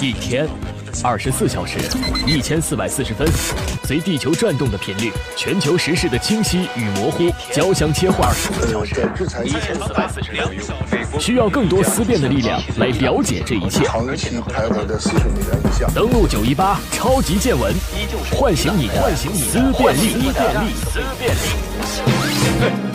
一天，二十四小时，一千四百四十分，随地球转动的频率，全球时事的清晰与模糊交相切换。一千四百四十分，需要更多思辨的力量来了解这一切。登录九一八超级见闻，唤醒你的思辨力。思辨力。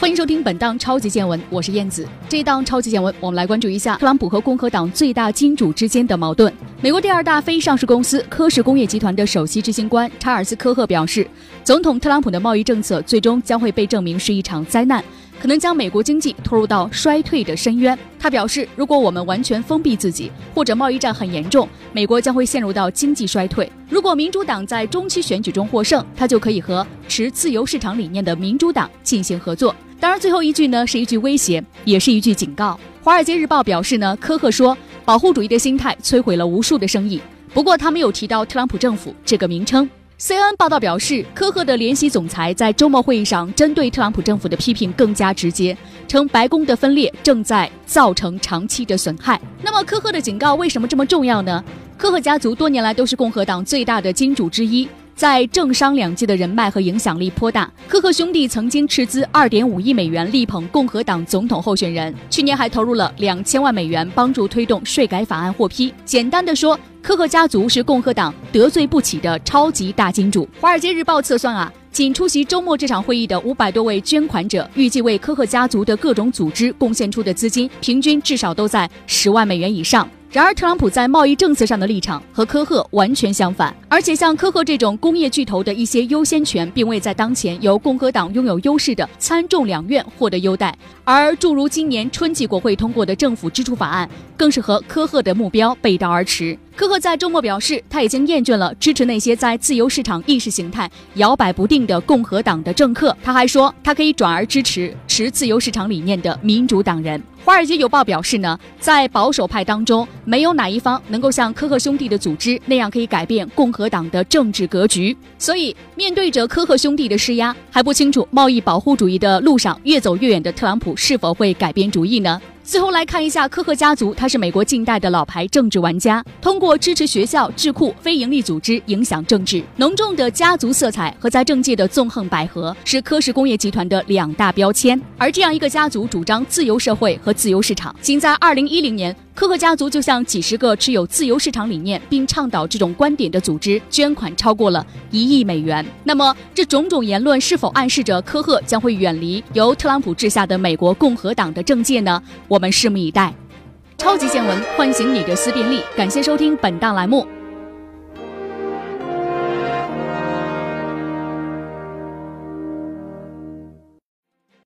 欢迎收听本档超级见闻，我是燕子。这一档超级见闻，我们来关注一下特朗普和共和党最大金主之间的矛盾。美国第二大非上市公司科氏工业集团的首席执行官查尔斯·科赫表示，总统特朗普的贸易政策最终将会被证明是一场灾难，可能将美国经济拖入到衰退的深渊。他表示，如果我们完全封闭自己，或者贸易战很严重，美国将会陷入到经济衰退。如果民主党在中期选举中获胜，他就可以和持自由市场理念的民主党进行合作。当然，最后一句呢是一句威胁，也是一句警告。《华尔街日报》表示呢，科赫说，保护主义的心态摧毁了无数的生意。不过，他没有提到特朗普政府这个名称。CNN 报道表示，科赫的联席总裁在周末会议上针对特朗普政府的批评更加直接，称白宫的分裂正在造成长期的损害。那么，科赫的警告为什么这么重要呢？科赫家族多年来都是共和党最大的金主之一。在政商两界的人脉和影响力颇大，科赫兄弟曾经斥资二点五亿美元力捧共和党总统候选人，去年还投入了两千万美元帮助推动税改法案获批。简单的说，科赫家族是共和党得罪不起的超级大金主。华尔街日报测算啊，仅出席周末这场会议的五百多位捐款者，预计为科赫家族的各种组织贡献出的资金，平均至少都在十万美元以上。然而，特朗普在贸易政策上的立场和科赫完全相反，而且像科赫这种工业巨头的一些优先权，并未在当前由共和党拥有优势的参众两院获得优待，而诸如今年春季国会通过的政府支出法案，更是和科赫的目标背道而驰。科赫在周末表示，他已经厌倦了支持那些在自由市场意识形态摇摆不定的共和党的政客。他还说，他可以转而支持持自由市场理念的民主党人。华尔街邮报表示呢，在保守派当中，没有哪一方能够像科赫兄弟的组织那样可以改变共和党的政治格局。所以，面对着科赫兄弟的施压，还不清楚贸易保护主义的路上越走越远的特朗普是否会改变主意呢？最后来看一下科赫家族，他是美国近代的老牌政治玩家，通过支持学校、智库、非营利组织影响政治。浓重的家族色彩和在政界的纵横捭阖，是科氏工业集团的两大标签。而这样一个家族主张自由社会和自由市场，仅在二零一零年。科赫家族就像几十个持有自由市场理念并倡导这种观点的组织捐款超过了一亿美元。那么，这种种言论是否暗示着科赫将会远离由特朗普治下的美国共和党的政界呢？我们拭目以待。超级见闻，唤醒你的思辨力。感谢收听本档栏目。